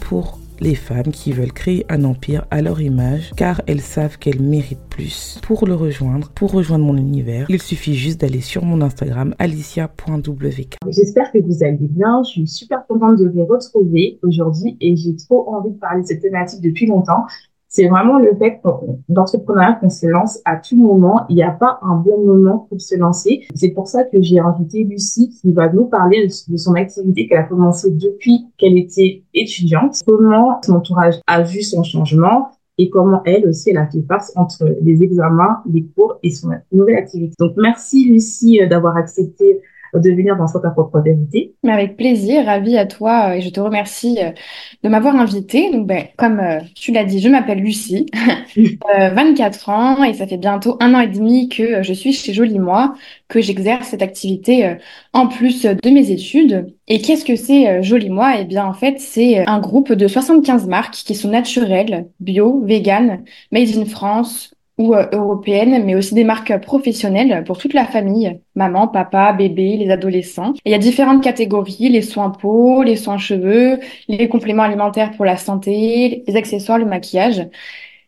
Pour les femmes qui veulent créer un empire à leur image car elles savent qu'elles méritent plus. Pour le rejoindre, pour rejoindre mon univers, il suffit juste d'aller sur mon Instagram alicia.wk. J'espère que vous allez bien. Je suis super contente de vous retrouver aujourd'hui et j'ai trop envie de parler de cette thématique depuis longtemps c'est vraiment le fait d'entrepreneuriat qu'on se lance à tout moment. Il n'y a pas un bon moment pour se lancer. C'est pour ça que j'ai invité Lucie qui va nous parler de son activité qu'elle a commencé depuis qu'elle était étudiante. Comment son entourage a vu son changement et comment elle aussi, elle a fait face entre les examens, les cours et son nouvelle activité. Donc, merci Lucie d'avoir accepté de venir dans ta propre vérité. Mais avec plaisir, ravi à toi euh, et je te remercie euh, de m'avoir invitée. Donc, ben, comme euh, tu l'as dit, je m'appelle Lucie, 24 ans et ça fait bientôt un an et demi que je suis chez Jolie Moi, que j'exerce cette activité en plus de mes études. Et qu'est-ce que c'est Jolie Moi? Eh bien, en fait, c'est un groupe de 75 marques qui sont naturelles, bio, vegan, made in France, ou euh, européennes, mais aussi des marques professionnelles pour toute la famille, maman, papa, bébé, les adolescents. il y a différentes catégories, les soins peau, les soins cheveux, les compléments alimentaires pour la santé, les accessoires, le maquillage.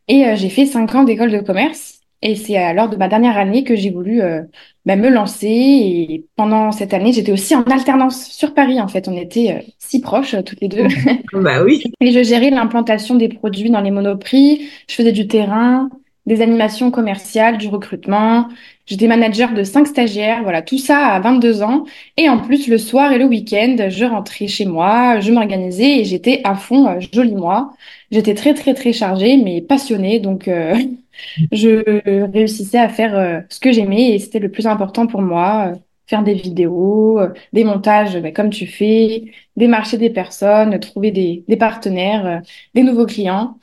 Et euh, j'ai fait cinq ans d'école de commerce. Et c'est à lors de ma dernière année que j'ai voulu euh, bah, me lancer. Et pendant cette année, j'étais aussi en alternance sur Paris. En fait, on était si proches toutes les deux. bah oui. Et je gérais l'implantation des produits dans les monoprix. Je faisais du terrain des animations commerciales, du recrutement. J'étais manager de cinq stagiaires, voilà, tout ça à 22 ans. Et en plus, le soir et le week-end, je rentrais chez moi, je m'organisais et j'étais à fond, euh, joli moi. J'étais très, très, très chargée, mais passionnée. Donc, euh, je réussissais à faire euh, ce que j'aimais et c'était le plus important pour moi. faire des vidéos, des montages bah, comme tu fais, démarcher des personnes, trouver des, des partenaires, des nouveaux clients.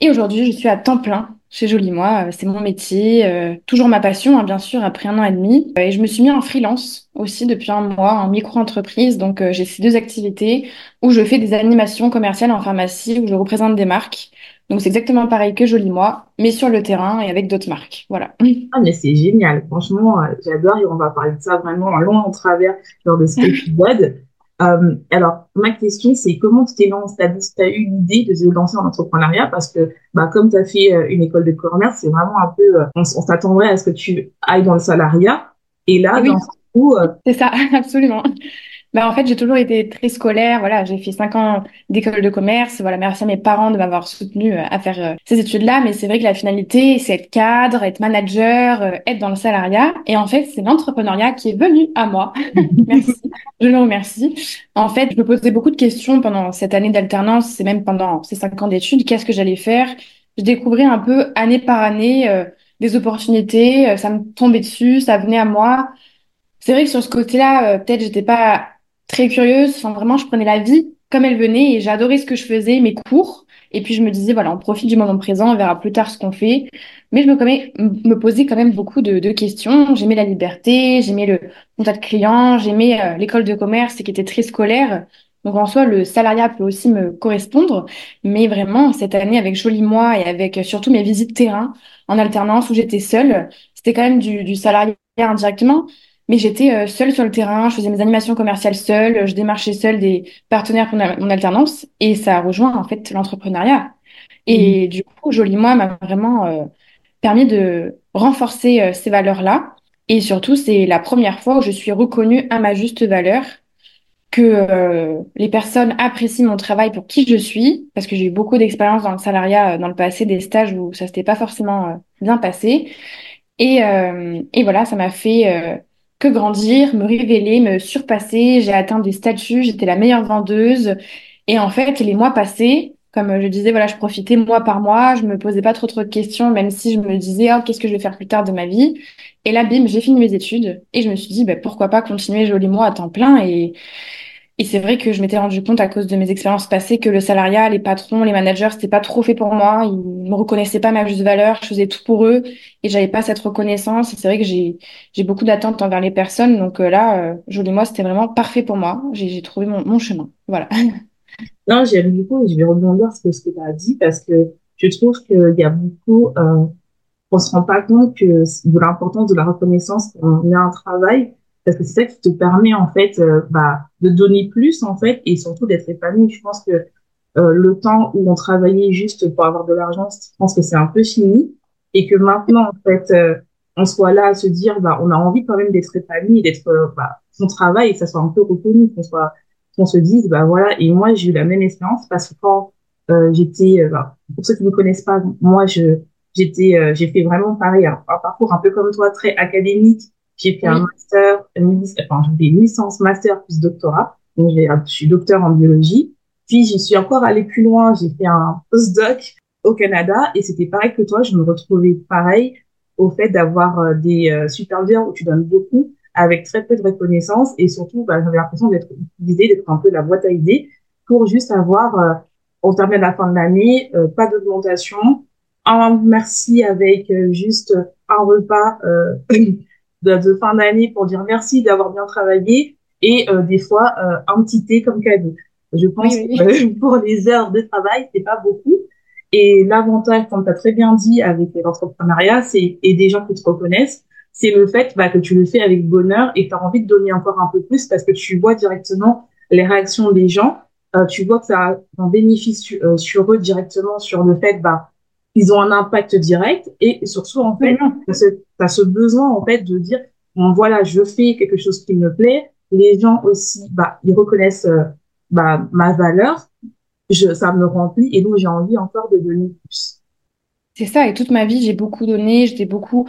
Et aujourd'hui, je suis à temps plein chez Jolie Moi. Euh, c'est mon métier, euh, toujours ma passion, hein, bien sûr, après un an et demi. Euh, et je me suis mis en freelance aussi depuis un mois, en micro-entreprise. Donc, j'ai ces deux activités où je fais des animations commerciales en pharmacie, où je représente des marques. Donc, c'est exactement pareil que Jolie Moi, mais sur le terrain et avec d'autres marques. Voilà. Ah, mais c'est génial. Franchement, j'adore et on va parler de ça vraiment en long en travers lors de cet épisode. Euh, alors, ma question, c'est comment tu t'es lancé, tu as, eu l'idée de te lancer en entrepreneuriat parce que, bah, comme tu as fait euh, une école de commerce, c'est vraiment un peu, euh, on, s'attendrait à ce que tu ailles dans le salariat. Et là, oui. c'est ça, absolument. Bah, en fait, j'ai toujours été très scolaire. Voilà, j'ai fait cinq ans d'école de commerce. Voilà, merci à mes parents de m'avoir soutenu euh, à faire euh, ces études-là. Mais c'est vrai que la finalité, c'est être cadre, être manager, euh, être dans le salariat. Et en fait, c'est l'entrepreneuriat qui est venu à moi. merci. Je le remercie. En fait, je me posais beaucoup de questions pendant cette année d'alternance et même pendant ces cinq ans d'études. Qu'est-ce que j'allais faire? Je découvrais un peu année par année des opportunités. ça me tombait dessus, ça venait à moi. C'est vrai que sur ce côté-là, peut-être j'étais pas très curieuse. Vraiment, je prenais la vie comme elle venait et j'adorais ce que je faisais, mes cours. Et puis, je me disais, voilà, on profite du moment présent, on verra plus tard ce qu'on fait. Mais je me, posais quand même beaucoup de, questions. J'aimais la liberté, j'aimais le contact client, j'aimais euh, l'école de commerce qui était très scolaire. Donc, en soi, le salariat peut aussi me correspondre. Mais vraiment, cette année, avec Joli Moi et avec surtout mes visites terrain en alternance où j'étais seule, c'était quand même du, du salariat indirectement mais j'étais euh, seule sur le terrain, je faisais mes animations commerciales seule, je démarchais seule des partenaires pour mon alternance et ça a rejoint en fait l'entrepreneuriat. Et mmh. du coup, Joli Moi m'a vraiment euh, permis de renforcer euh, ces valeurs-là. Et surtout, c'est la première fois où je suis reconnue à ma juste valeur, que les personnes apprécient mon travail pour qui je suis, parce que j'ai eu beaucoup d'expérience dans le salariat dans le passé, des stages où ça s'était pas forcément bien passé. Et, et voilà, ça m'a fait que grandir, me révéler, me surpasser. J'ai atteint des statuts, j'étais la meilleure vendeuse. Et en fait, les mois passés, comme je disais, voilà, je profitais mois par mois, je me posais pas trop trop de questions, même si je me disais, oh, qu'est-ce que je vais faire plus tard de ma vie? Et là, bim, j'ai fini mes études et je me suis dit, bah, pourquoi pas continuer joli moi à temps plein et et c'est vrai que je m'étais rendu compte à cause de mes expériences passées que le salariat, les patrons, les managers, c'était pas trop fait pour moi. Ils me reconnaissaient pas ma juste valeur. Je faisais tout pour eux et j'avais pas cette reconnaissance. C'est vrai que j'ai j'ai beaucoup d'attentes envers les personnes. Donc euh, là, euh, joli moi, c'était vraiment parfait pour moi. J'ai j'ai trouvé mon, mon chemin. Voilà. Non, j'aime beaucoup et je vais rebondir sur ce que tu as dit parce que je trouve qu'il y a beaucoup, euh, on se rend pas compte que de l'importance de la reconnaissance quand on a un travail parce que c'est ça qui te permet en fait euh, bah, de donner plus en fait et surtout d'être épanoui. Je pense que euh, le temps où on travaillait juste pour avoir de l'argent, je pense que c'est un peu fini. Et que maintenant en fait euh, on soit là à se dire bah on a envie quand même d'être épanoui, d'être bah, son travail ça soit un peu reconnu, qu'on soit qu'on se dise bah voilà. Et moi j'ai eu la même expérience parce que quand j'étais bah, pour ceux qui ne me connaissent pas moi je j'étais j'ai fait vraiment pareil. Un parcours un peu comme toi très académique j'ai fait un master, enfin, des licences master plus doctorat. Donc, je suis docteur en biologie. Puis, je suis encore allée plus loin. J'ai fait un postdoc au Canada et c'était pareil que toi. Je me retrouvais pareil au fait d'avoir euh, des euh, superviseurs où tu donnes beaucoup avec très peu de reconnaissance et surtout, bah, j'avais l'impression d'être utilisée, d'être un peu la boîte à idées pour juste avoir, euh, au terme de la fin de l'année, euh, pas d'augmentation, un merci avec juste un repas de, fin d'année pour dire merci d'avoir bien travaillé et euh, des fois euh, un petit thé comme cadeau. Je pense que pour les heures de travail, c'est pas beaucoup. Et l'avantage, comme tu as très bien dit avec l'entrepreneuriat, c'est et des gens qui te reconnaissent, c'est le fait bah, que tu le fais avec bonheur et tu as envie de donner encore un peu plus parce que tu vois directement les réactions des gens. Euh, tu vois que ça a un bénéfice sur eux directement sur le fait bah ils ont un impact direct et surtout en fait tu as ce besoin en fait de dire bon voilà je fais quelque chose qui me plaît. Les gens aussi bah ils reconnaissent euh, bah ma valeur. Je ça me remplit et donc j'ai envie encore de donner plus. C'est ça. Et toute ma vie j'ai beaucoup donné. J'étais beaucoup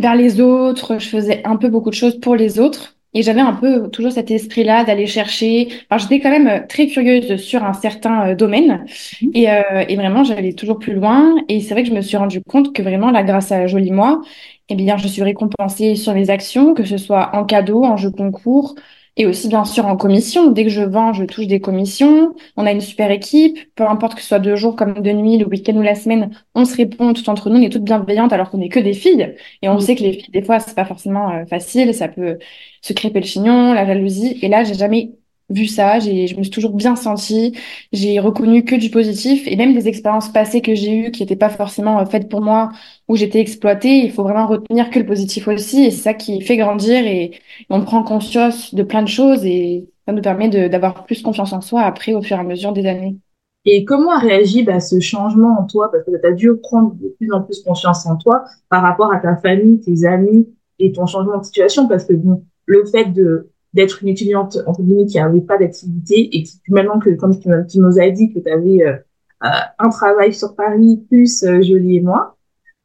vers les autres. Je faisais un peu beaucoup de choses pour les autres et j'avais un peu toujours cet esprit-là d'aller chercher. Enfin, j'étais quand même très curieuse sur un certain euh, domaine mhm. et, euh, et vraiment j'allais toujours plus loin. Et c'est vrai que je me suis rendu compte que vraiment là, grâce à Joli Moi, eh bien, je suis récompensée sur mes actions, que ce soit en cadeau, en jeu concours, et aussi bien sûr en commission. Dès que je vends, je touche des commissions. On a une super équipe, peu importe que ce soit deux jours comme de nuit, le week-end ou la semaine, on se répond tout entre nous, on est toutes bienveillantes alors qu'on n'est que des filles. Et on sait que les filles, des fois, c'est pas forcément euh, facile, ça peut se crêper le chignon, la jalousie. Et là, j'ai jamais vu ça, j'ai, je me suis toujours bien sentie, j'ai reconnu que du positif et même des expériences passées que j'ai eues qui n'étaient pas forcément euh, faites pour moi, où j'étais exploitée, il faut vraiment retenir que le positif aussi et c'est ça qui fait grandir et on prend conscience de plein de choses et ça nous permet de, d'avoir plus confiance en soi après au fur et à mesure des années. Et comment a réagi bah, ce changement en toi? Parce que tu as dû prendre de plus en plus confiance en toi par rapport à ta famille, tes amis et ton changement de situation. Parce que bon, le fait de d'être une étudiante entre guillemets qui n'avait pas d'activité et qui maintenant que comme tu, nous as dit que tu avais euh, euh, un travail sur Paris plus euh, Jolie et moi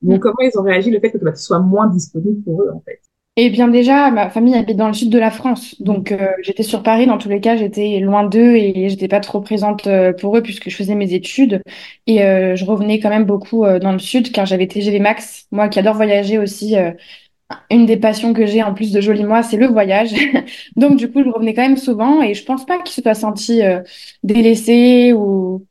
donc mm. comment ils ont réagi le fait que tu sois moins disponible pour eux en fait? Eh bien déjà, ma famille habite dans le sud de la France, donc euh, j'étais sur Paris. Dans tous les cas, j'étais loin d'eux et j'étais pas trop présente pour eux puisque je faisais mes études et je revenais quand même beaucoup dans le sud car j'avais TGV Max. Moi qui adore voyager aussi, une des passions que j'ai en plus de joli moi, c'est le voyage. Donc du coup, je revenais quand même souvent et je pense pas qu'ils se soient sentis euh, délaissés ou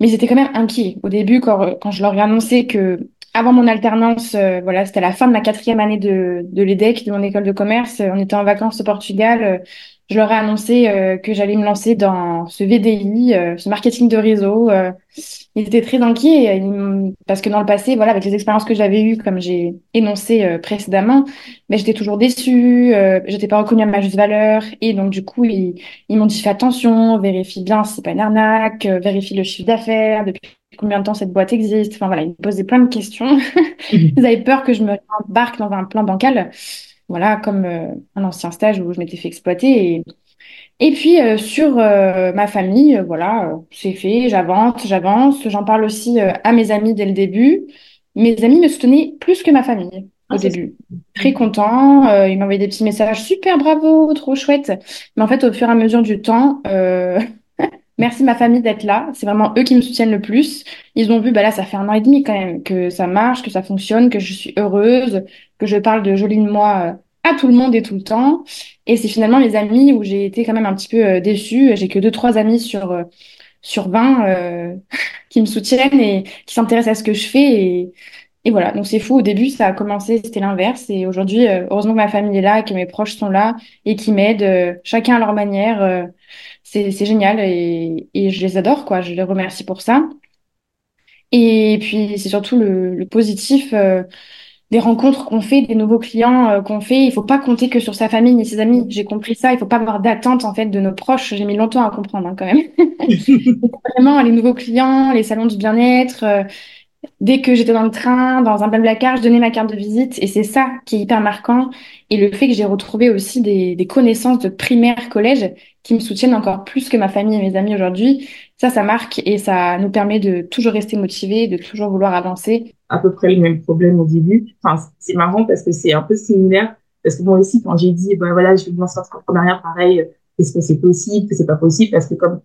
mais ils étaient quand même inquiets au début quand, quand je leur ai annoncé que avant mon alternance, euh, voilà, c'était la fin de ma quatrième année de, de l'EDEC, de mon école de commerce. On était en vacances au Portugal je leur ai annoncé euh, que j'allais me lancer dans ce VDI, euh, ce marketing de réseau. Euh, ils étaient très inquiets parce que dans le passé, voilà, avec les expériences que j'avais eues, comme j'ai énoncé précédemment, mais j'étais toujours déçue, j'étais pas reconnue à ma juste valeur, et donc du coup, ils, ils m'ont dit fais attention, vérifie bien si c'est pas une arnaque, vérifie le chiffre d'affaires, depuis combien de temps cette boîte existe. Enfin voilà, ils me posaient plein de questions. ils avaient peur que je me embarque dans un plan bancal voilà, comme euh, un ancien stage où je m'étais fait exploiter. Et, et puis euh, sur euh, ma famille, voilà, c'est fait, j'avance, j'avance. J'en parle aussi à mes amis dès le début. Mes amis me soutenaient plus que ma famille au ah, début. Très content, ils m'envoyaient des petits messages, super bravo, trop chouette. Mais en fait, au fur et à mesure du temps, Merci ma famille d'être là. C'est vraiment eux qui me soutiennent le plus. Ils ont vu, bah là, ça fait un an et demi quand même, que ça marche, que ça fonctionne, que je suis heureuse, que je parle de Jolie de moi euh, à tout le monde et tout le temps. Et c'est finalement mes amis où j'ai été quand même un petit peu euh, déçue. J'ai que deux, trois amis sur, euh, sur 20 euh, qui me soutiennent et qui s'intéressent à ce que je fais. Et, voilà, donc c'est fou. Au début, ça a commencé, c'était l'inverse. Et aujourd'hui, heureusement que ma famille est là, que mes proches sont là et qui m'aident, chacun à leur manière. C'est génial et, et je les adore, quoi. Je les remercie pour ça. Et puis, c'est surtout le, positif des rencontres qu'on fait, des nouveaux clients euh, qu'on fait. Il faut pas compter que sur sa famille ni ses amis. J'ai compris ça. Il faut pas avoir d'attente en fait de nos proches. J'ai mis longtemps à comprendre hein, quand même. Vraiment, les nouveaux clients, les salons du bien-être. Dès que j'étais dans le train, dans un blablacar, je donnais ma carte de visite et c'est ça qui est hyper marquant. Et le fait que j'ai retrouvé aussi des, des connaissances de primaire, collège qui me soutiennent encore plus que ma famille et mes amis aujourd'hui. Ça, ça marque et ça nous permet de toujours rester motivés, de toujours vouloir avancer à peu près le même problème au début. Enfin, c'est marrant parce que c'est un peu similaire. Parce que moi aussi, quand j'ai dit, ben voilà, je vais me lancer en pareil, est-ce que c'est possible, que c'est pas possible, parce que comme,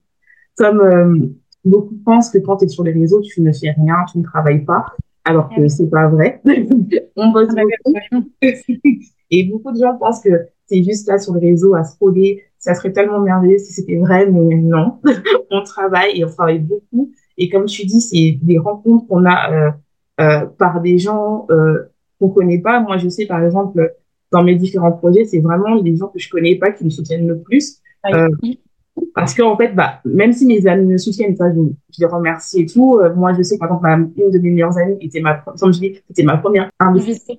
comme euh, beaucoup pensent que quand tu es sur les réseaux, tu ne fais rien, tu ne travailles pas, alors que c'est pas vrai. On bosse beaucoup. Et beaucoup de gens pensent que c'est juste là sur les réseaux à scroller. Ça serait tellement merveilleux si c'était vrai, mais non. on travaille et on travaille beaucoup. Et comme tu dis, c'est des rencontres qu'on a euh, euh, par des gens euh, qu'on connaît pas. Moi, je sais par exemple dans mes différents projets, c'est vraiment les gens que je connais pas qui me soutiennent le plus. Euh, parce qu'en fait, bah, même si mes amis me soutiennent, ça, je, je les remercie et tout. Euh, moi, je sais que par exemple, une de mes meilleures amies était ma, comme je dis, c'était ma première investisseur.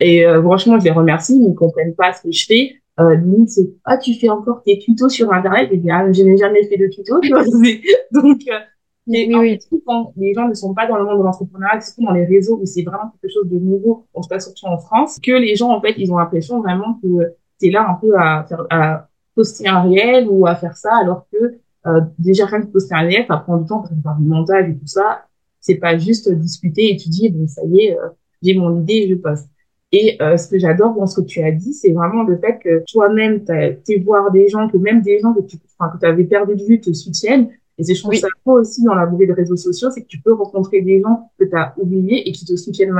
Et euh, franchement, je les remercie. Ils ne comprennent pas ce que je fais. Euh, limite, c'est ah, tu fais encore tes tutos sur Internet? Et bien, je n'ai jamais fait de tutos. Donc, euh, mais oui, quand les gens ne sont pas dans le monde de l'entrepreneuriat, surtout dans les réseaux où c'est vraiment quelque chose de nouveau, on se passe surtout en France, que les gens, en fait, ils ont l'impression vraiment que c'est là un peu à faire, à poster un réel ou à faire ça, alors que euh, déjà rien que poster un réel, ça prend du temps parce faire du montage et tout ça. C'est pas juste discuter, étudier, bon, ça y est, euh, j'ai mon idée, je passe. Et euh, ce que j'adore dans ce que tu as dit, c'est vraiment le fait que toi-même, tu voir des gens, que même des gens que tu enfin, que avais perdu de vue te soutiennent, et c'est, je trouve ça beau aussi dans la beauté des réseaux sociaux, c'est que tu peux rencontrer des gens que tu as oubliés et qui te soutiennent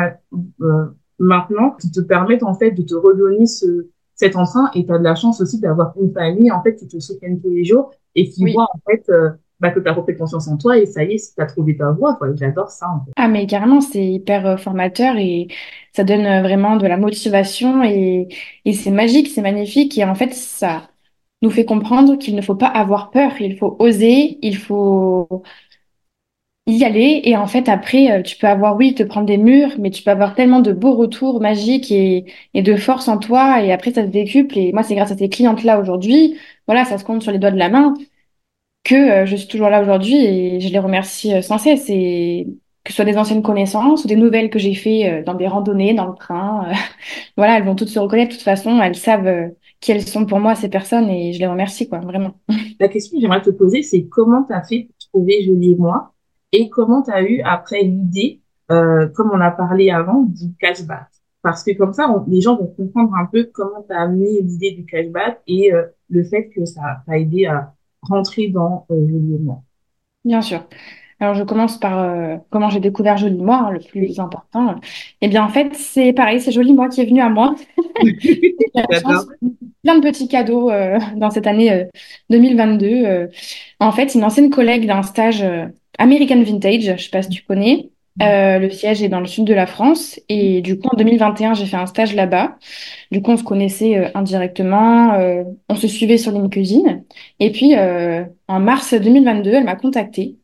euh, maintenant, qui te permettent en fait de te redonner ce, cet emprunt. Et tu as de la chance aussi d'avoir une famille en fait qui te soutiennent tous les jours et qui voit en fait euh, bah, que tu as repris confiance en toi et ça y est, tu as trouvé ta voie. Quoi. J'adore ça. En fait. Ah mais carrément, c'est hyper euh, formateur et ça donne vraiment de la motivation et, et c'est magique, c'est magnifique et en fait ça nous fait comprendre qu'il ne faut pas avoir peur, il faut oser, il faut y aller. Et en fait, après, euh, tu peux avoir, oui, te prendre des murs, mais tu peux avoir tellement de beaux retours magiques et, et de force en toi. Et après, ça se décuple. Et moi, c'est grâce à ces clientes-là aujourd'hui, voilà, ça se compte sur les doigts de la main, que euh, je suis toujours là aujourd'hui et je les remercie euh, sans cesse. Et que ce soit des anciennes connaissances ou des nouvelles que j'ai fait dans des randonnées, dans le train, voilà, elles vont toutes se reconnaître. De toute façon, elles savent quelles sont pour moi ces personnes et je les remercie, quoi, vraiment. La question que j'aimerais te poser, c'est comment tu as fait pour trouver Jolie et moi? Et comment tu as eu après l'idée, euh, comme on a parlé avant, du cashback? Parce que comme ça, les gens vont comprendre un peu comment tu as amené l'idée du cashback et euh, le fait que ça t'a aidé à rentrer dans euh, Jolie et moi. Bien sûr. Alors, je commence par euh, comment j'ai découvert Jolie Moi, hein, le plus important. Eh bien, en fait, c'est pareil, c'est Jolie Moi qui est venu à moi. plein de petits cadeaux euh, dans cette année 2022. Euh, en fait, une ancienne collègue d'un stage American Vintage, je sais pas si tu connais. le siège est dans le sud de la France et du coup en 2021 j'ai fait un stage là-bas. Du coup on se connaissait indirectement, on se suivait sur LinkedIn et puis en mars 2022 elle m'a contactée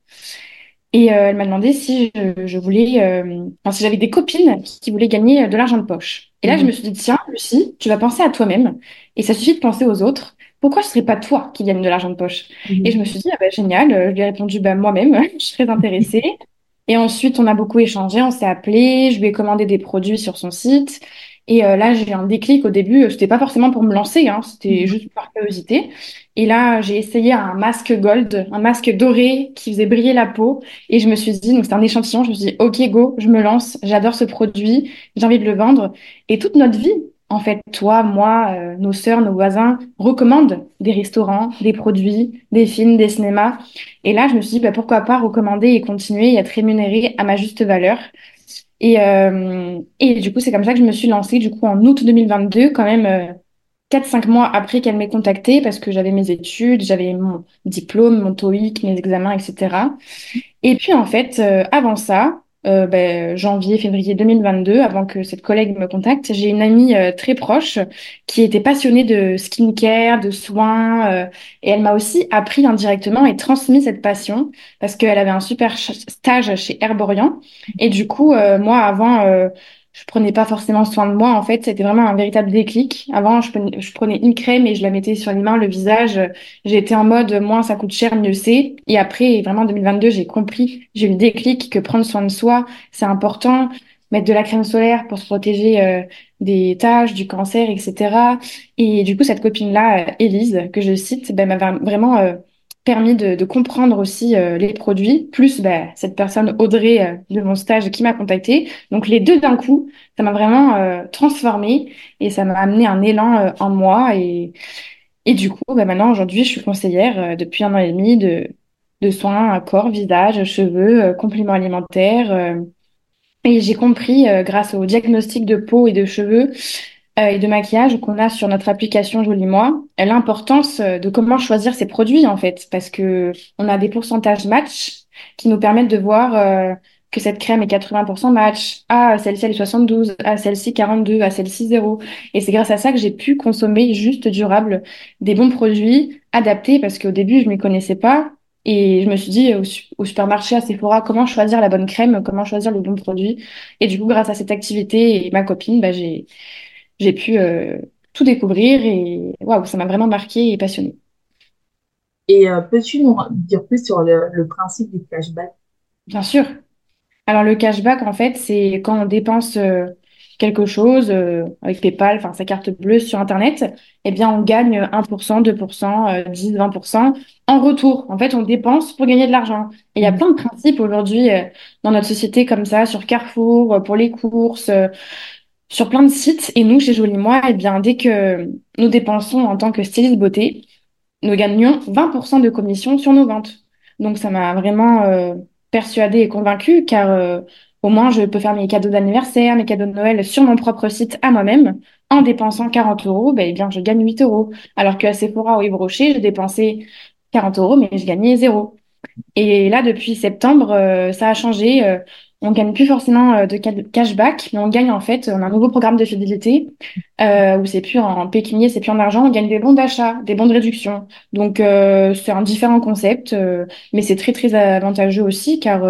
et euh, elle m'a demandé si je, je voulais, euh, enfin, si j'avais des copines qui, voulaient gagner de l'argent de poche. Et là, je mhm. me suis dit, tiens, Lucie, tu vas penser à toi-même. Et ça suffit de penser aux autres. Pourquoi ce serait pas toi qui gagne de l'argent de poche mhm. Et je me suis dit, ah bah, génial. Je lui ai répondu, bah, moi-même, je serais intéressée. Et ensuite, on a beaucoup échangé, on s'est appelé, je lui ai commandé des produits sur son site. Et euh, là, j'ai un déclic au début. C'était pas forcément pour me lancer, hein, c'était mhm. juste par curiosité. Et là, j'ai essayé un masque gold, un masque doré qui faisait briller la peau. Et je me suis dit, donc c'est un échantillon. Je me suis dit, ok, go, je me lance. J'adore ce produit. J'ai envie de le vendre. Et toute notre vie, en fait, toi, moi, euh, nos sœurs, nos voisins recommandent des restaurants, des produits, des films, des cinémas. Et là, je me suis dit, bah, pourquoi pas recommander et continuer et être rémunérée à ma juste valeur. Et, euh, et du coup, c'est comme ça que je me suis lancée, du coup, en août 2022, quand même euh, 4-5 mois après qu'elle m'ait contactée, parce que j'avais mes études, j'avais mon diplôme, mon TOEIC, mes examens, etc. Et puis, en fait, euh, avant ça, euh, ben, janvier, février 2022, avant que cette collègue me contacte, j'ai une amie euh, très proche qui était passionnée de skincare, de soins, euh, et elle m'a aussi appris indirectement et transmis cette passion parce qu'elle avait un super stage chez Herborian. Et du coup, euh, moi, avant, je prenais pas forcément soin de moi. En fait, c'était vraiment un véritable déclic. Avant, je prenais, une crème et je la mettais sur les mains, le visage. J'étais en mode, moins ça coûte cher, mieux c'est. Et après, vraiment, en 2022, j'ai compris, j'ai eu le déclic que prendre soin de soi, c'est important. Mettre de la crème solaire pour se protéger euh, des taches, du cancer, etc. Et du coup, cette copine-là, euh, Élise, que je cite, ben, m'a vraiment euh, permis de, de comprendre aussi euh, les produits, plus bah, cette personne Audrey euh, de mon stage qui m'a contactée. Donc les deux d'un coup, ça m'a vraiment euh, transformée et ça m'a amené un élan en moi. Et, et du coup, bah, maintenant, aujourd'hui, je suis conseillère depuis un an et demi de, de soins à corps, visage, cheveux, compléments alimentaires. et j'ai compris, grâce au diagnostic de peau et de cheveux, euh, et de maquillage qu'on a sur notre application Jolie Moi, l'importance euh, de comment choisir ces produits en fait, parce que on a des pourcentages match qui nous permettent de voir euh, que cette crème est 80% match, ah celle-ci elle est 72, ah celle-ci 42, ah celle-ci 0. Et c'est grâce à ça que j'ai pu consommer juste durable des bons produits adaptés, parce qu'au début je m'y connaissais pas. Et je me suis dit au, supermarché, à Sephora, comment choisir la bonne crème, comment choisir le bon produit. Et du coup, grâce à cette activité et ma copine, bah, j'ai j'ai pu euh, tout découvrir et waouh, ça m'a vraiment marqué et passionné. Et euh, peux-tu nous dire plus sur le, principe du cashback? Bien sûr. Alors le cashback, en fait, c'est quand on dépense euh, quelque chose avec PayPal, enfin sa carte bleue sur Internet, eh bien on gagne 1%, 2%, 10, 20% en retour. En fait, on dépense pour gagner de l'argent. Et il y a mmh. plein de principes aujourd'hui dans notre société comme ça, sur Carrefour, pour les courses sur plein de sites. Et nous, chez Jolie Moi, eh bien, dès que nous dépensons en tant que styliste beauté, nous gagnons 20% de commission sur nos ventes. Donc, ça m'a vraiment euh, persuadée et convaincue car euh, au moins, je peux faire mes cadeaux d'anniversaire, mes cadeaux de Noël sur mon propre site à moi-même. En dépensant 40 euros, ben, eh bien, je gagne 8 euros. Alors qu'à Sephora ou Yves Rocher, je dépensais 40 euros, mais je gagnais zéro. Et là, depuis septembre, euh, ça a changé. On gagne plus forcément euh, de cashback, mais on gagne en fait, on a un nouveau programme de fidélité euh, où c'est plus en pécunier, c'est plus en argent, on gagne des bons d'achat, des bons de réduction. Donc euh, c'est un différent concept, euh, mais c'est très très avantageux aussi car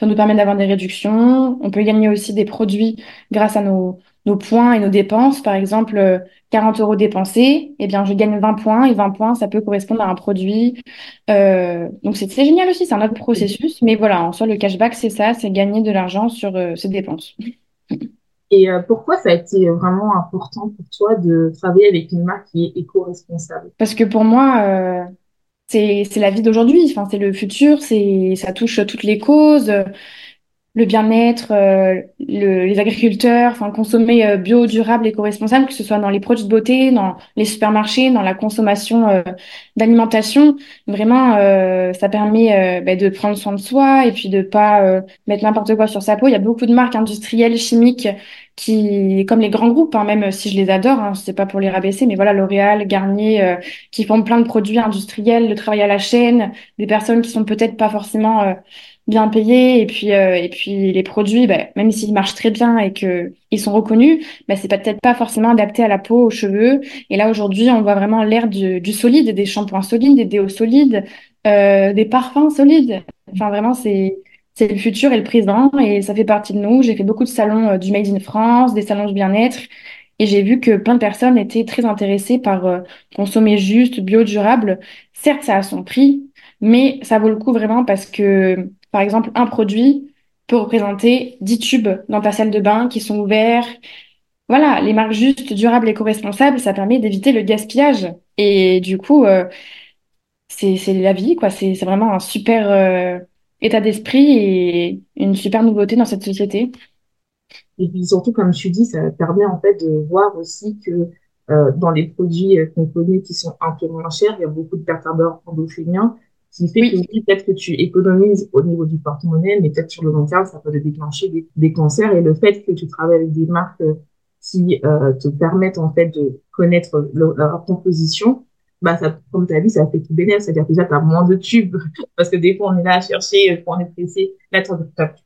ça nous permet d'avoir des réductions. On peut gagner aussi des produits grâce à nos nos points et nos dépenses. Par exemple, 40 euros dépensés, eh bien, je gagne 20 points et 20 points, ça peut correspondre à un produit. Euh, donc, c'est génial aussi, c'est un autre processus. Mais voilà, en soi, le cashback, c'est ça, c'est gagner de l'argent sur euh, ses dépenses. Et euh, pourquoi ça a été vraiment important pour toi de travailler avec une marque qui est éco-responsable? Parce que pour moi, euh, c'est la vie d'aujourd'hui, enfin, c'est le futur, c'est ça touche toutes les causes le bien-être, euh, le, les agriculteurs, enfin consommer euh, bio, durable, éco-responsable, que ce soit dans les produits de beauté, dans les supermarchés, dans la consommation euh, d'alimentation. Vraiment, ça permet bah, de prendre soin de soi et puis de pas mettre n'importe quoi sur sa peau. Il y a beaucoup de marques industrielles, chimiques, qui, comme les grands groupes, hein, même si je les adore, hein, c'est pas pour les rabaisser, mais voilà, L'Oréal, Garnier, qui font plein de produits industriels, le travail à la chaîne, des personnes qui sont peut-être pas forcément bien payés. Et puis euh, et puis les produits bah, même s'ils marchent très bien et que ils sont reconnus bah, c'est peut-être pas forcément adapté à la peau aux cheveux. Et là aujourd'hui on voit vraiment l'ère du, du, solide des shampoings solides des déos solides euh, des parfums solides. Enfin vraiment c'est c'est le futur et le présent. Et ça fait partie de nous. J'ai fait beaucoup de salons euh, du Made in France des salons de bien-être. Et j'ai vu que plein de personnes étaient très intéressées par euh, consommer juste bio durable. Certes ça a son prix mais ça vaut le coup vraiment parce que par exemple, un produit peut représenter 10 tubes dans ta salle de bain qui sont ouverts. Voilà, les marques justes, durables, éco-responsables, ça permet d'éviter le gaspillage. Et du coup, euh, c'est la vie, quoi. C'est vraiment un super euh, état d'esprit et une super nouveauté dans cette société. Et puis surtout, comme tu dis, ça permet en fait de voir aussi que euh, dans les produits qu'on connaît qui sont un peu moins chers, il y a beaucoup de perturbeurs endocriniens, qui fait que peut-être que tu économises au niveau du porte-monnaie, mais peut-être sur le long terme, ça peut te déclencher des, des, cancers. Et le fait que tu travailles avec des marques euh, qui euh, te permettent en fait de connaître leur composition, bah ça, comme tu as dit, ça fait tout bénéfice. C'est-à-dire déjà, tu as moins de tubes. Parce que des fois, on est là à chercher, euh, quand on est pressé. Là, tu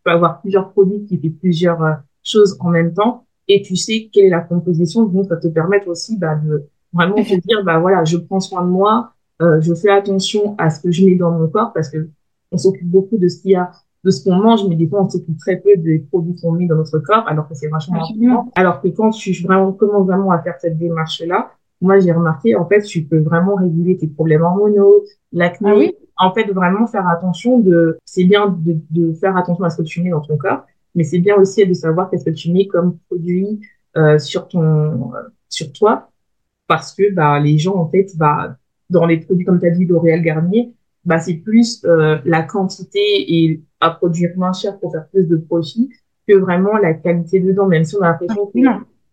peux avoir plusieurs produits qui font plusieurs euh, choses en même temps. Et tu sais quelle est la composition. Donc, ça te permettre aussi bah, de vraiment te dire, bah voilà, je prends soin de moi. Euh, je fais attention à ce que je mets dans mon corps parce que on s'occupe beaucoup de ce qu'il y a de ce qu'on mange, mais des fois, on s'occupe très peu des produits qu'on met dans notre corps, alors que c'est vachement important. Alors que quand tu vraiment, commences vraiment à faire cette démarche-là, moi, j'ai remarqué, en fait, tu peux vraiment réguler tes problèmes hormonaux, l'acné. Ah oui en fait, vraiment faire attention de, c'est bien de, de, faire attention à ce que tu mets dans ton corps, mais c'est bien aussi de savoir qu'est-ce que tu mets comme produit euh, sur ton, euh, sur toi, parce que bah les gens en fait, bah dans les produits comme tu as dit L'Oréal Garnier, bah c'est plus euh, la quantité et à produire moins cher pour faire plus de profit que vraiment la qualité dedans, même si on a l'impression que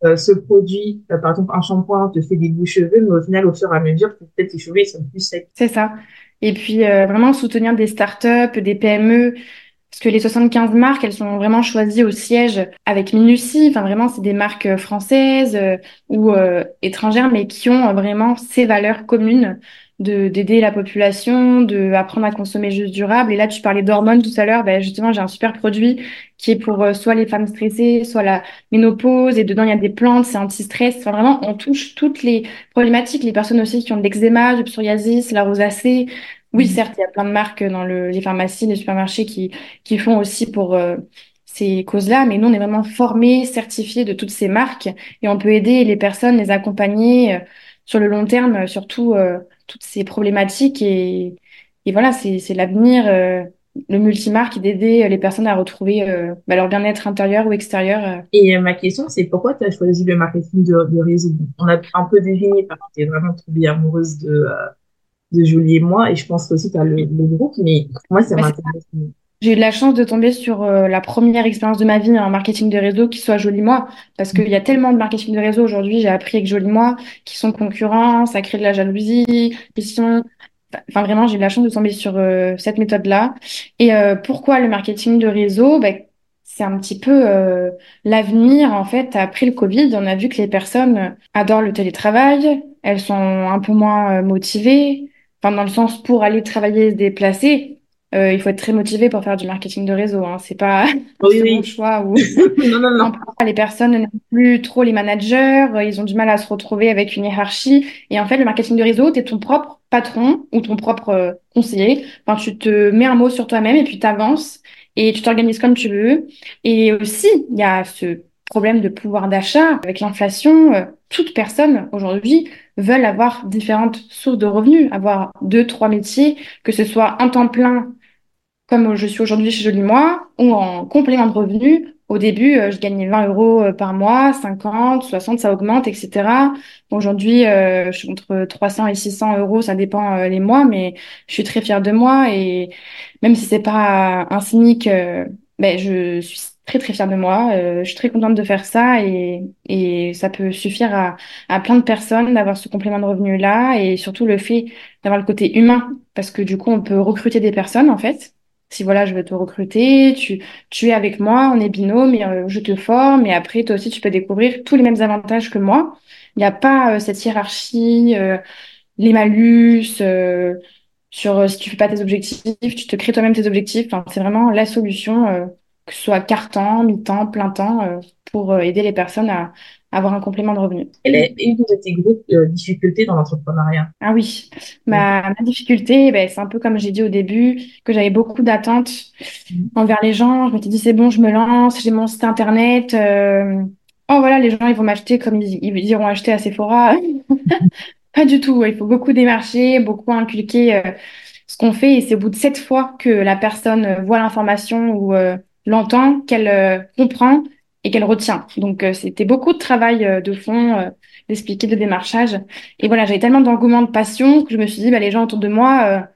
euh, ce produit, euh, par exemple un shampoing te fait des beaux cheveux, mais au final, au fur et à mesure, peut-être tes cheveux ils sont plus secs. C'est ça. Et puis euh, vraiment soutenir des startups, des PME, parce que les 75 marques, elles sont vraiment choisies au siège avec minutie. Enfin, vraiment, c'est des marques françaises ou étrangères, mais qui ont vraiment ces valeurs communes de d'aider la population, de apprendre à consommer juste durable. Et là, tu parlais d'hormones tout à l'heure. Ben justement, j'ai un super produit qui est pour euh, soit les femmes stressées, soit la ménopause. Et dedans, il y a des plantes, c'est anti-stress. Enfin, vraiment, on touche toutes les problématiques. Les personnes aussi qui ont de l'eczéma, du psoriasis, la rosacée. Oui, certes, il y a plein de marques dans le, les pharmacies, les supermarchés qui qui font aussi pour euh, ces causes-là, mais nous, on est vraiment formés, certifiés de toutes ces marques et on peut aider les personnes, les accompagner euh, sur le long terme, surtout toutes ces problématiques et, et voilà, c'est l'avenir, euh, le multimarque d'aider les personnes à retrouver euh, bah, leur bien-être intérieur ou extérieur. Euh. Et ma question, c'est pourquoi tu as choisi le marketing de, de, réseau? On a un peu deviné parce que tu es vraiment tombée amoureuse de, de Julie et moi, et je pense aussi tu as le, le, groupe, mais moi, ça m'intéresse. J'ai eu de la chance de tomber sur euh, la première expérience de ma vie en marketing de réseau qui soit Joli Moi, parce qu'il y a tellement de marketing de réseau aujourd'hui, j'ai appris avec Joli Moi, qui sont concurrents, ça crée de la jalousie, qui sont... Enfin, vraiment, j'ai eu de la chance de tomber sur euh, cette méthode-là. Et euh, pourquoi le marketing de réseau? Ben, C'est un petit peu l'avenir, en fait. Après le Covid, on a vu que les personnes adorent le télétravail, elles sont un peu moins motivées, enfin, dans le sens pour aller travailler et se déplacer euh, il faut être très motivé pour faire du marketing de réseau. Hein. C'est pas oui, choix. Non, non, non. Les personnes n'aiment plus trop les managers. Euh, ils ont du mal à se retrouver avec une hiérarchie. Et en fait, le marketing de réseau, tu es ton propre patron ou ton propre euh, conseiller. Enfin, tu te mets un mot sur toi-même et puis tu avances et tu t'organises comme tu veux. Et aussi, il y a ce problème de pouvoir d'achat avec l'inflation. Toute personne aujourd'hui veulent avoir différentes sources de revenus, avoir deux, trois métiers, que ce soit un temps plein comme je suis aujourd'hui chez Joli Moi, ou en complément de revenus. Au début, euh, je gagnais 20 euros euh, par mois, 50, 60, ça augmente, etc. Aujourd'hui, euh, je suis entre 300 et 600 euros, ça dépend les mois, mais je suis très fière de moi et même si c'est pas un cynique, ben je suis très très fière de moi. je suis très contente de faire ça et, et ça peut suffire à, à plein de personnes d'avoir ce complément de revenu là et surtout le fait d'avoir le côté humain parce que du coup on peut recruter des personnes en fait si voilà, je veux te recruter, tu, tu es avec moi, on est binôme, et, euh, je te forme, et après, toi aussi, tu peux découvrir tous les mêmes avantages que moi. Il n'y a pas euh, cette hiérarchie, euh, les malus, sur si tu fais pas tes objectifs, tu te crées toi-même tes objectifs. Enfin, c'est vraiment la solution, que ce soit quart-temps, mi-temps, plein temps, pour aider les personnes à, avoir un complément de revenu. Quelle est une de tes grosses difficultés dans l'entrepreneuriat? Ah oui, ma, ma difficulté, ben, c'est un peu comme j'ai dit au début, que j'avais beaucoup d'attentes mm. envers les gens. Je m'étais dit, c'est bon, je me lance, j'ai mon site internet. Euh... Oh voilà, les gens, ils vont m'acheter comme ils, ils, iront acheter à Sephora. Pas du tout, il faut beaucoup démarcher, beaucoup inculquer euh, ce qu'on fait. Et c'est au bout de sept fois que la personne voit l'information ou euh, l'entend, qu'elle euh, comprend et qu'elle retient. Donc euh, c'était beaucoup de travail euh, de fond, euh, d'expliquer, de démarchage. Et voilà, j'avais tellement d'engouement, de passion que je me suis dit, bah, les gens autour de moi,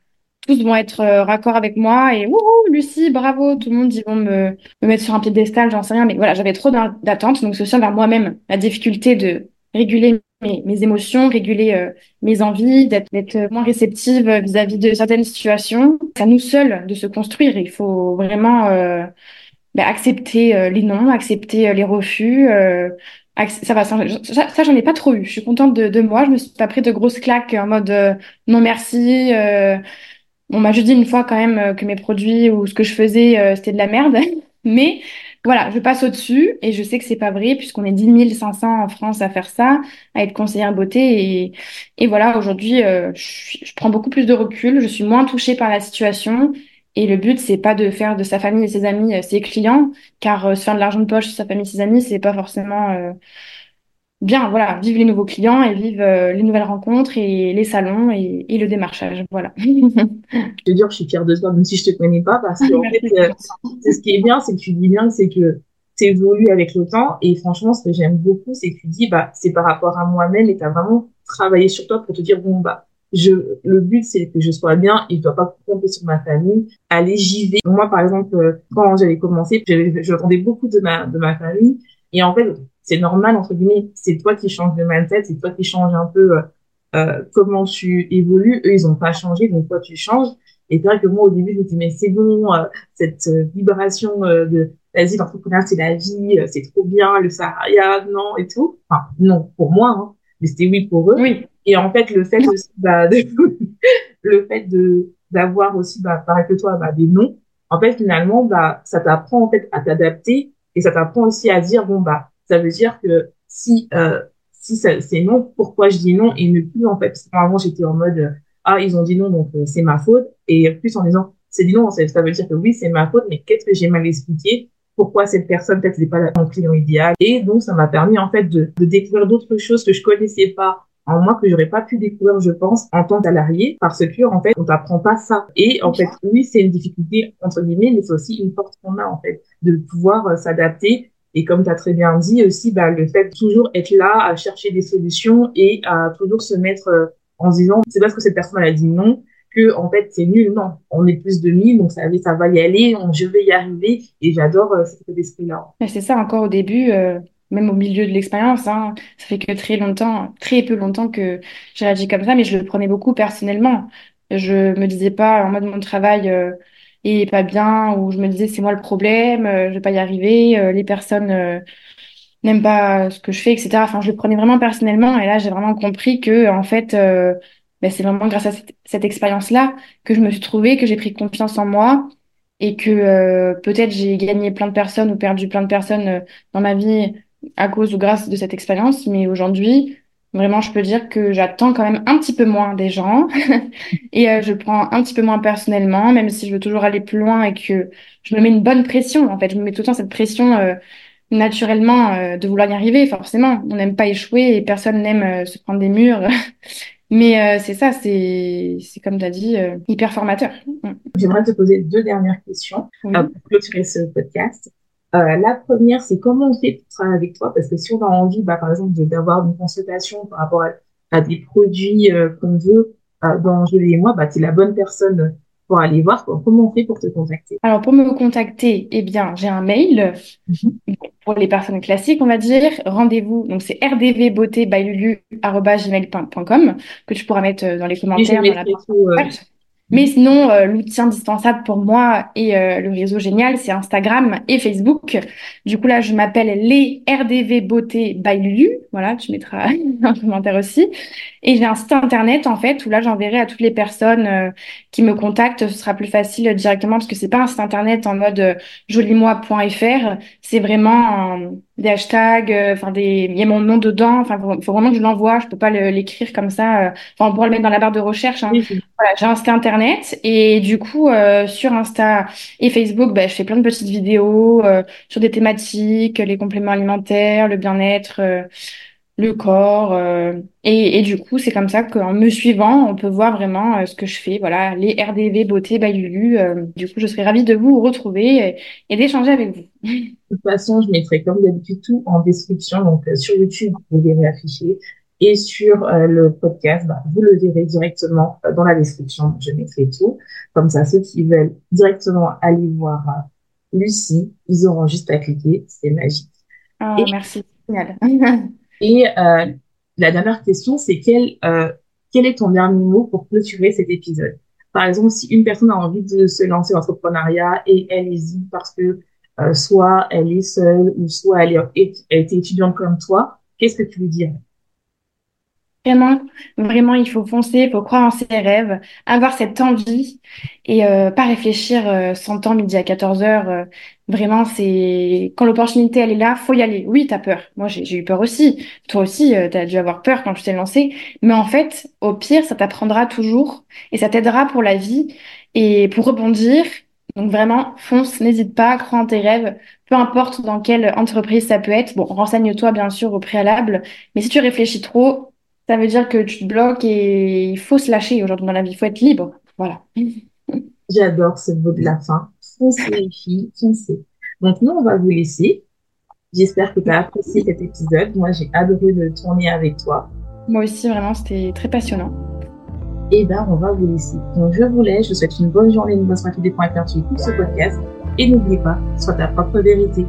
tous vont être raccord avec moi et wouhou, Lucie, bravo, tout le monde, ils vont me, me mettre sur un piédestal, j'en sais rien, mais voilà, j'avais trop d'attentes, donc c'est aussi vers moi-même la difficulté de réguler mes, mes émotions, réguler mes envies, d'être moins réceptive vis-à-vis de certaines situations. C'est à nous seuls de se construire. Il faut vraiment bah, accepter les noms, accepter les refus, ça va, ça, j'en ai pas trop eu. Je suis contente de, de, moi. Je me suis pas pris de grosses claques en mode euh, non merci. Euh, on m'a juste dit une fois quand même euh, que mes produits ou ce que je faisais c'était de la merde. Mais voilà, je passe au-dessus et je sais que c'est pas vrai puisqu'on est 10 500 en France à faire ça, à être conseillère beauté et, et voilà, aujourd'hui, je, je prends beaucoup plus de recul. Je suis moins touchée par la situation et le but, c'est pas de faire de sa famille et ses amis euh, ses clients, car euh, se faire de l'argent de poche sa famille et ses amis, c'est pas forcément euh, bien. Voilà, vivre les nouveaux clients et vivre les nouvelles rencontres et les salons et, le démarchage. Voilà. je te dire, je suis fière de toi, même si je te connais pas, parce que en fait, ce qui est bien, c'est que tu dis bien, c'est que tu évolues avec le temps. Et franchement, ce que j'aime beaucoup, c'est que tu dis, bah, c'est par rapport à moi-même et tu as vraiment travaillé sur toi pour te dire, bon, bah, je, le but, c'est que je sois bien et je dois pas compter sur ma famille. Allez, j'y vais. Moi, par exemple, euh, quand j'avais commencé, j'attendais beaucoup de ma, de ma famille. Et en fait, c'est normal, entre guillemets, c'est toi qui changes de mindset, c'est toi qui changes un peu euh, euh comment tu évolues. Eux, ils ont pas changé, donc toi, tu changes. Et c'est vrai que moi, au début, je me dis, mais c'est bon, euh, cette vibration de vas-y, l'entrepreneuriat, c'est la vie, c'est trop bien, le salariat, non, et tout. Enfin, non, pour moi, hein, mais c'était oui pour eux. Oui. Et en fait, le fait aussi, bah, le fait de d'avoir aussi, bah, pareil que toi, bah, des noms. En fait, finalement, ça t'apprend en fait à t'adapter et ça t'apprend aussi à dire bon bah, ça veut dire que si euh, si c'est non, pourquoi je dis non et ne plus en fait. Parce que avant j'étais en mode ah ils ont dit non donc euh, c'est ma faute et plus en disant c'est dit non ça, ça veut dire que oui c'est ma faute mais qu'est-ce que j'ai mal expliqué? Pourquoi cette personne peut-être n'est pas mon client idéal? Et donc ça m'a permis en fait de, de découvrir d'autres choses que je connaissais pas en moi que j'aurais pas pu découvrir, je pense, en tant qu'alarié, parce que en fait, on t'apprend pas ça. Et en fait, oui, c'est une difficulté entre guillemets, mais c'est aussi une force qu'on a en fait de pouvoir euh, s'adapter. Et comme tu as très bien dit aussi, bah, le fait de toujours être là à chercher des solutions et à toujours se mettre euh, en disant, c'est parce que cette personne a dit non que en fait c'est nul. Non, on est plus de 1000, donc ça, ça va y aller, je vais y arriver. Et j'adore euh, cet esprit-là. C'est ça, encore au début même au milieu de l'expérience. Hein. Ça fait que très longtemps, très peu longtemps que j'ai réagi comme ça, mais je le prenais beaucoup personnellement. Je me disais pas en mode mon travail euh, est pas bien, ou je me disais c'est moi le problème, euh, je vais pas y arriver, euh, les personnes euh, n'aiment pas ce que je fais, etc. Enfin, je le prenais vraiment personnellement, et là j'ai vraiment compris que en fait, ben, c'est vraiment grâce à cette, cette expérience-là que je me suis trouvée, que j'ai pris confiance en moi et que peut-être j'ai gagné plein de personnes ou perdu plein de personnes dans ma vie à cause ou grâce de cette expérience, mais aujourd'hui, vraiment, je peux dire que j'attends quand même un petit peu moins des gens et euh, je prends un petit peu moins personnellement, même si je veux toujours aller plus loin et que je me mets une bonne pression. En fait, je me mets tout le temps cette pression euh, naturellement euh, de vouloir y arriver. Forcément, on n'aime pas échouer et personne n'aime se prendre des murs. Mais c'est ça, c'est c'est comme tu as dit, hyper formateur. Mm. J'aimerais te poser deux dernières questions pour clôturer ce podcast. Euh, la première, c'est comment on fait pour travailler avec toi? Parce que si on a envie, bah, par exemple, d'avoir une consultation par rapport à, des produits euh, qu'on veut euh, dans Julie et moi, bah, tu es la bonne personne pour aller voir. Comment on fait pour te contacter? Alors, pour me contacter, eh bien, j'ai un mail. Mhm. Pour les personnes classiques, on va dire, rendez-vous. Donc, c'est rdvbeauté.lulu.gmail.com que tu pourras mettre dans les commentaires. dans la mais sinon, euh, l'outil indispensable pour moi et euh, le réseau génial, c'est Instagram et Facebook. Du coup, là, je m'appelle les RDV Beauté by Lulu. Voilà, tu mettras un commentaire aussi. Et j'ai un site internet, en fait, où là, j'enverrai à toutes les personnes euh, qui me contactent. Ce sera plus facile directement parce que c'est pas un site internet en mode jolimoi.fr. C'est vraiment des hashtags, enfin, des, il y a mon nom dedans. Enfin, faut, faut vraiment que je l'envoie. Je peux pas l'écrire comme ça. Enfin, on pourra le mettre dans la barre de recherche. Hein. Voilà, j'ai un site internet et du coup euh, sur Insta et Facebook, bah, je fais plein de petites vidéos euh, sur des thématiques, les compléments alimentaires, le bien-être, euh, le corps. Et, et, du coup, c'est comme ça qu'en me suivant, on peut voir vraiment ce que je fais. Voilà, les RDV beauté by Lulu. du coup, je serais ravie de vous retrouver et, d'échanger avec vous. De toute façon, je mettrai comme d'habitude tout en description. Donc sur YouTube, vous verrez afficher Et sur euh, le podcast, bah, vous le verrez directement dans la description. Je mettrai tout. Comme ça, ceux qui veulent directement aller voir Lucie, ils auront juste à cliquer. C'est magique. Oh, merci. et la dernière question, c'est quel, quel est ton dernier mot pour clôturer cet épisode? Par exemple, si une personne a envie de se lancer en entrepreneuriat et elle hésite parce que euh, soit elle est seule ou soit elle, est, étudiante comme toi, qu'est-ce que tu lui dirais? Vraiment, vraiment, il faut foncer, il faut croire en ses rêves, avoir cette envie et euh, pas réfléchir euh, 100 ans, midi à 14 heures. Euh, vraiment, c'est quand l'opportunité elle est là, faut y aller. Oui, t'as peur. Moi, j'ai eu peur aussi. Toi aussi, euh, t'as dû avoir peur quand tu t'es lancé. Mais en fait, au pire, ça t'apprendra toujours et ça t'aidera pour la vie et pour rebondir. Donc vraiment, fonce, n'hésite pas, crois en tes rêves, peu importe dans quelle entreprise ça peut être. Bon, renseigne-toi bien sûr au préalable, mais si tu réfléchis trop, ça veut dire que tu te bloques et il faut se lâcher aujourd'hui dans la vie, il faut être libre. Voilà. J'adore ce mot de la fin. Foncez les filles, foncez. Maintenant, on va vous laisser. J'espère que tu as apprécié cet épisode. Moi, j'ai adoré de tourner avec toi. Moi aussi, vraiment, c'était très passionnant. Et eh ben, on va vous laisser. Donc, je vous laisse. Je vous souhaite une bonne journée, une bonne soirée des points à sur ce podcast. Et n'oubliez pas, sois ta propre vérité.